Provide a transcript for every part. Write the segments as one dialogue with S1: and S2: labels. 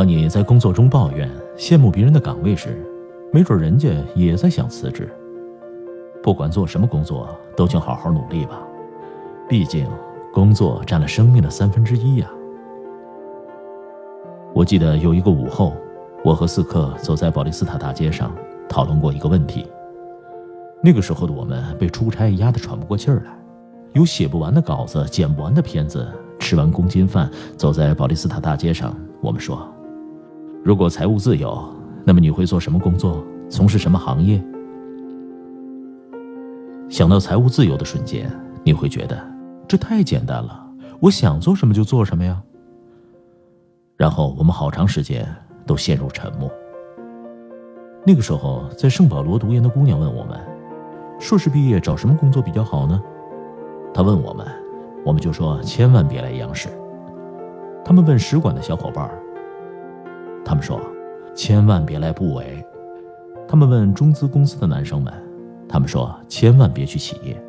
S1: 当你在工作中抱怨、羡慕别人的岗位时，没准人家也在想辞职。不管做什么工作，都请好好努力吧，毕竟工作占了生命的三分之一呀。我记得有一个午后，我和四克走在保利斯塔大街上，讨论过一个问题。那个时候的我们被出差压得喘不过气儿来，有写不完的稿子、剪不完的片子。吃完公斤饭，走在保利斯塔大街上，我们说。如果财务自由，那么你会做什么工作？从事什么行业？想到财务自由的瞬间，你会觉得这太简单了，我想做什么就做什么呀。然后我们好长时间都陷入沉默。那个时候，在圣保罗读研的姑娘问我们：“硕士毕业找什么工作比较好呢？”她问我们，我们就说：“千万别来央视。”他们问使馆的小伙伴他们说：“千万别来部委。”他们问中资公司的男生们，他们说：“千万别去企业。”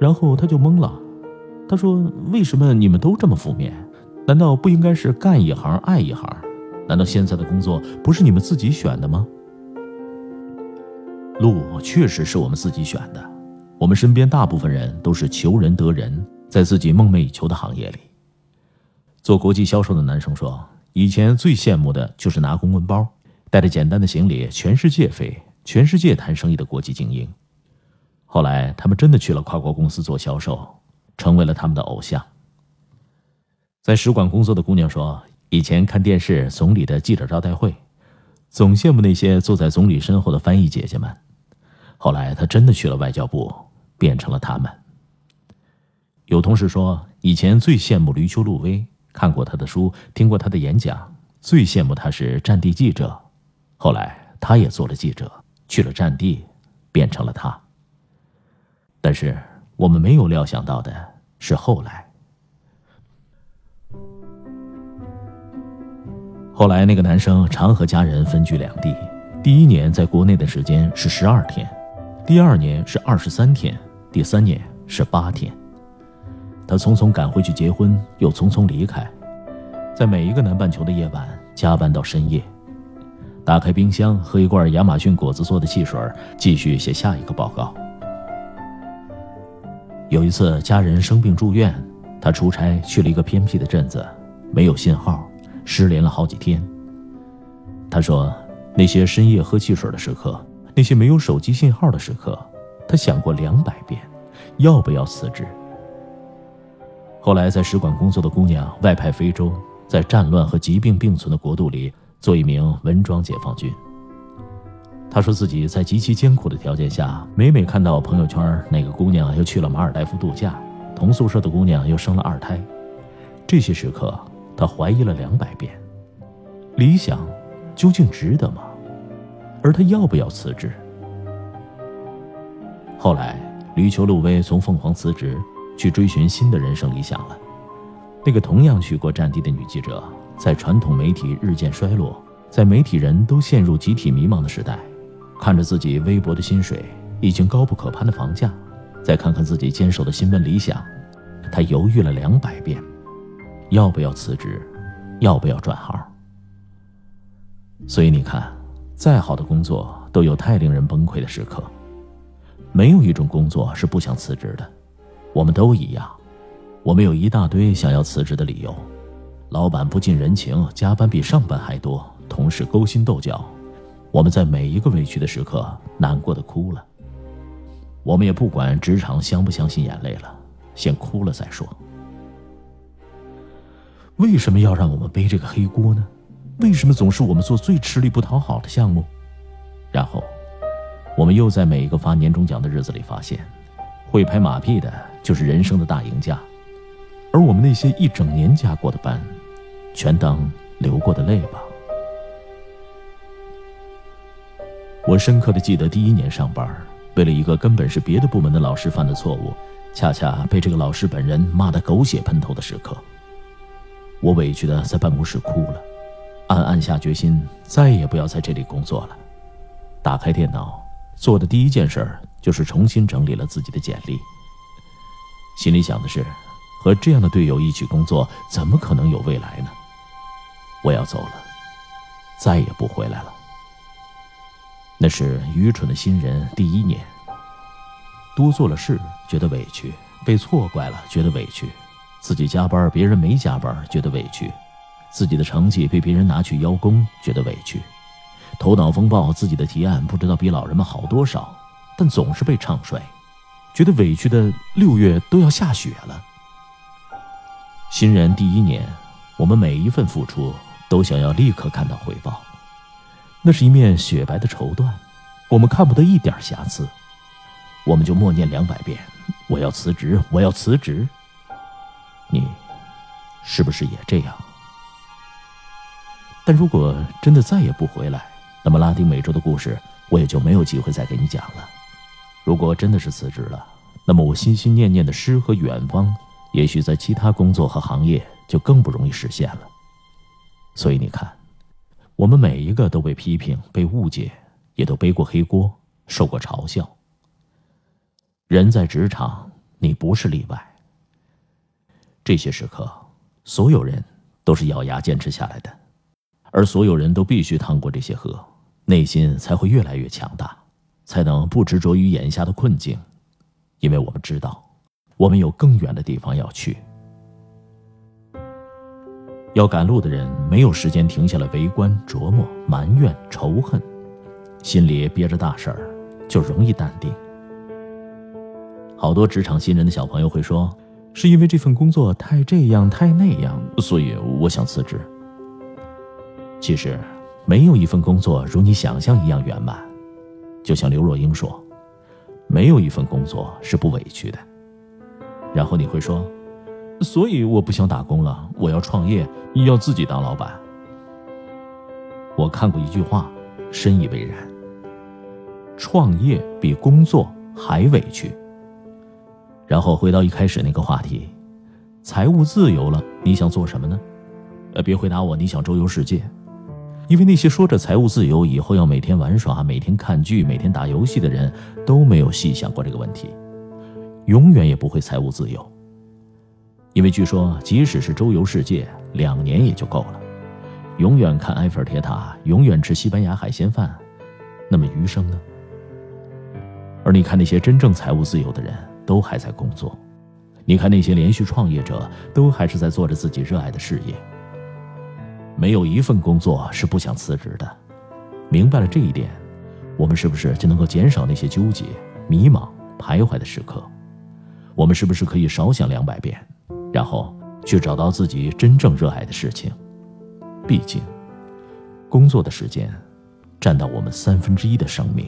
S1: 然后他就懵了，他说：“为什么你们都这么负面？难道不应该是干一行爱一行？难道现在的工作不是你们自己选的吗？”路确实是我们自己选的，我们身边大部分人都是求人得人，在自己梦寐以求的行业里。做国际销售的男生说。以前最羡慕的就是拿公文包，带着简单的行李，全世界飞，全世界谈生意的国际精英。后来他们真的去了跨国公司做销售，成为了他们的偶像。在使馆工作的姑娘说，以前看电视总理的记者招待会，总羡慕那些坐在总理身后的翻译姐姐们。后来她真的去了外交部，变成了他们。有同事说，以前最羡慕吕秋露薇。看过他的书，听过他的演讲，最羡慕他是战地记者。后来他也做了记者，去了战地，变成了他。但是我们没有料想到的是后来。后来那个男生常和家人分居两地，第一年在国内的时间是十二天，第二年是二十三天，第三年是八天。他匆匆赶回去结婚，又匆匆离开，在每一个南半球的夜晚加班到深夜，打开冰箱喝一罐亚马逊果子做的汽水，继续写下一个报告。有一次家人生病住院，他出差去了一个偏僻的镇子，没有信号，失联了好几天。他说，那些深夜喝汽水的时刻，那些没有手机信号的时刻，他想过两百遍，要不要辞职。后来，在使馆工作的姑娘外派非洲，在战乱和疾病并存的国度里做一名文装解放军。她说自己在极其艰苦的条件下，每每看到朋友圈哪个姑娘又去了马尔代夫度假，同宿舍的姑娘又生了二胎，这些时刻她怀疑了两百遍：理想究竟值得吗？而她要不要辞职？后来，吕秋露薇从凤凰辞职。去追寻新的人生理想了。那个同样去过战地的女记者，在传统媒体日渐衰落，在媒体人都陷入集体迷茫的时代，看着自己微薄的薪水，已经高不可攀的房价，再看看自己坚守的新闻理想，她犹豫了两百遍，要不要辞职，要不要转行。所以你看，再好的工作都有太令人崩溃的时刻，没有一种工作是不想辞职的。我们都一样，我们有一大堆想要辞职的理由，老板不近人情，加班比上班还多，同事勾心斗角，我们在每一个委屈的时刻，难过的哭了。我们也不管职场相不相信眼泪了，先哭了再说。为什么要让我们背这个黑锅呢？为什么总是我们做最吃力不讨好的项目？然后，我们又在每一个发年终奖的日子里发现，会拍马屁的就是人生的大赢家，而我们那些一整年加过的班，全当流过的泪吧。我深刻的记得第一年上班，为了一个根本是别的部门的老师犯的错误，恰恰被这个老师本人骂得狗血喷头的时刻。我委屈的在办公室哭了，暗暗下决心再也不要在这里工作了。打开电脑，做的第一件事就是重新整理了自己的简历。心里想的是，和这样的队友一起工作，怎么可能有未来呢？我要走了，再也不回来了。那是愚蠢的新人第一年，多做了事觉得委屈，被错怪了觉得委屈。自己加班，别人没加班，觉得委屈；自己的成绩被别人拿去邀功，觉得委屈；头脑风暴，自己的提案不知道比老人们好多少，但总是被唱衰，觉得委屈的六月都要下雪了。新人第一年，我们每一份付出都想要立刻看到回报，那是一面雪白的绸缎，我们看不得一点瑕疵，我们就默念两百遍：“我要辞职，我要辞职。”你是不是也这样？但如果真的再也不回来，那么拉丁美洲的故事我也就没有机会再给你讲了。如果真的是辞职了，那么我心心念念的诗和远方，也许在其他工作和行业就更不容易实现了。所以你看，我们每一个都被批评、被误解，也都背过黑锅，受过嘲笑。人在职场，你不是例外。这些时刻，所有人都是咬牙坚持下来的，而所有人都必须趟过这些河，内心才会越来越强大，才能不执着于眼下的困境，因为我们知道，我们有更远的地方要去。要赶路的人没有时间停下来围观、琢磨、埋怨、仇恨，心里憋着大事儿，就容易淡定。好多职场新人的小朋友会说。是因为这份工作太这样太那样，所以我想辞职。其实，没有一份工作如你想象一样圆满。就像刘若英说：“没有一份工作是不委屈的。”然后你会说：“所以我不想打工了，我要创业，要自己当老板。”我看过一句话，深以为然：创业比工作还委屈。然后回到一开始那个话题，财务自由了，你想做什么呢？呃，别回答我，你想周游世界，因为那些说着财务自由以后要每天玩耍、每天看剧、每天打游戏的人，都没有细想过这个问题，永远也不会财务自由。因为据说，即使是周游世界，两年也就够了，永远看埃菲尔铁塔，永远吃西班牙海鲜饭，那么余生呢？而你看那些真正财务自由的人。都还在工作，你看那些连续创业者，都还是在做着自己热爱的事业。没有一份工作是不想辞职的。明白了这一点，我们是不是就能够减少那些纠结、迷茫、徘徊的时刻？我们是不是可以少想两百遍，然后去找到自己真正热爱的事情？毕竟，工作的时间占到我们三分之一的生命。